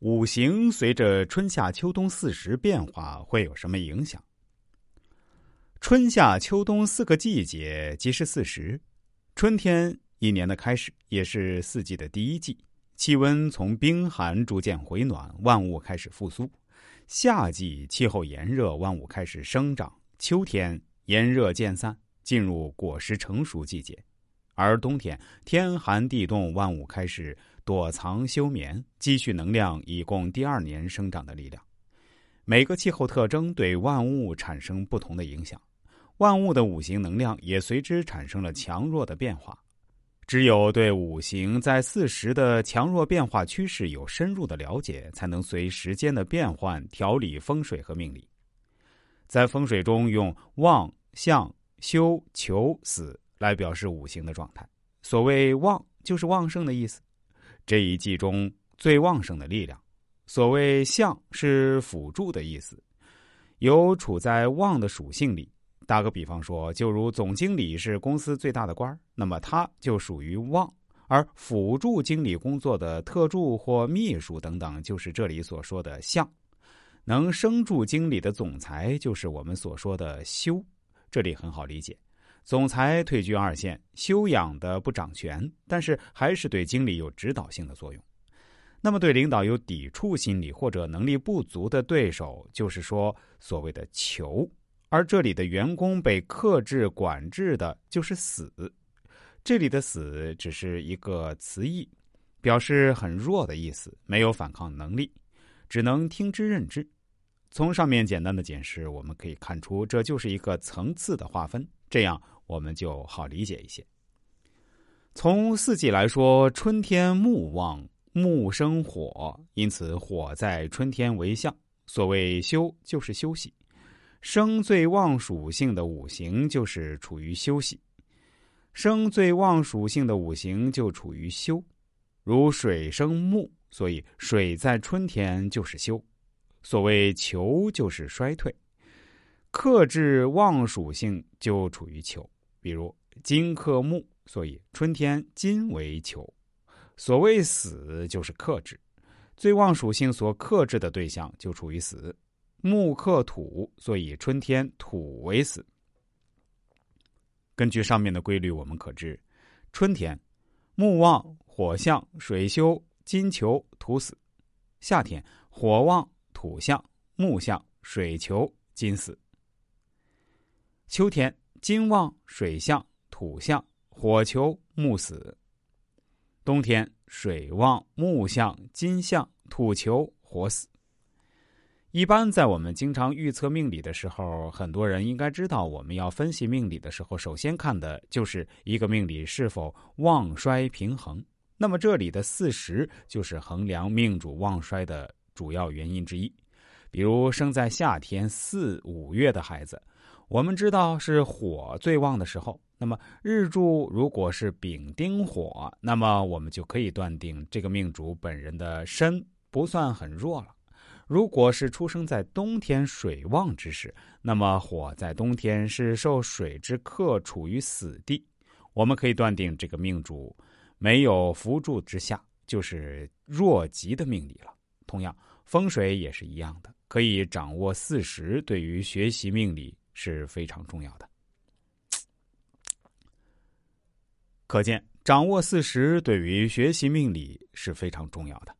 五行随着春夏秋冬四时变化会有什么影响？春夏秋冬四个季节即是四时。春天一年的开始，也是四季的第一季，气温从冰寒逐渐回暖，万物开始复苏。夏季气候炎热，万物开始生长。秋天炎热渐散，进入果实成熟季节。而冬天天寒地冻，万物开始躲藏休眠，积蓄能量以供第二年生长的力量。每个气候特征对万物产生不同的影响，万物的五行能量也随之产生了强弱的变化。只有对五行在四时的强弱变化趋势有深入的了解，才能随时间的变换调理风水和命理。在风水中，用旺、相、休、囚、死。来表示五行的状态。所谓旺，就是旺盛的意思，这一季中最旺盛的力量。所谓相，是辅助的意思，有处在旺的属性里。打个比方说，就如总经理是公司最大的官儿那么他就属于旺；而辅助经理工作的特助或秘书等等，就是这里所说的相。能升助经理的总裁，就是我们所说的修。这里很好理解。总裁退居二线，修养的不掌权，但是还是对经理有指导性的作用。那么，对领导有抵触心理或者能力不足的对手，就是说所谓的囚。而这里的员工被克制管制的，就是死。这里的死只是一个词义，表示很弱的意思，没有反抗能力，只能听之任之。从上面简单的解释，我们可以看出，这就是一个层次的划分。这样。我们就好理解一些。从四季来说，春天木旺，木生火，因此火在春天为相。所谓休，就是休息。生最旺属性的五行就是处于休息，生最旺属性的五行就处于休。如水生木，所以水在春天就是休。所谓求，就是衰退。克制旺属性就处于求。比如金克木，所以春天金为囚。所谓死，就是克制。最旺属性所克制的对象就处于死。木克土，所以春天土为死。根据上面的规律，我们可知，春天木旺火相水休金囚土死；夏天火旺土相木相水囚金死；秋天。金旺水相土相火囚木死。冬天水旺木相金相土囚火死。一般在我们经常预测命理的时候，很多人应该知道，我们要分析命理的时候，首先看的就是一个命理是否旺衰平衡。那么这里的四时就是衡量命主旺衰的主要原因之一。比如生在夏天四五月的孩子。我们知道是火最旺的时候，那么日柱如果是丙丁火，那么我们就可以断定这个命主本人的身不算很弱了。如果是出生在冬天水旺之时，那么火在冬天是受水之克，处于死地，我们可以断定这个命主没有扶助之下，就是弱极的命理了。同样，风水也是一样的，可以掌握四时，对于学习命理。是非常重要的，可见掌握四时对于学习命理是非常重要的。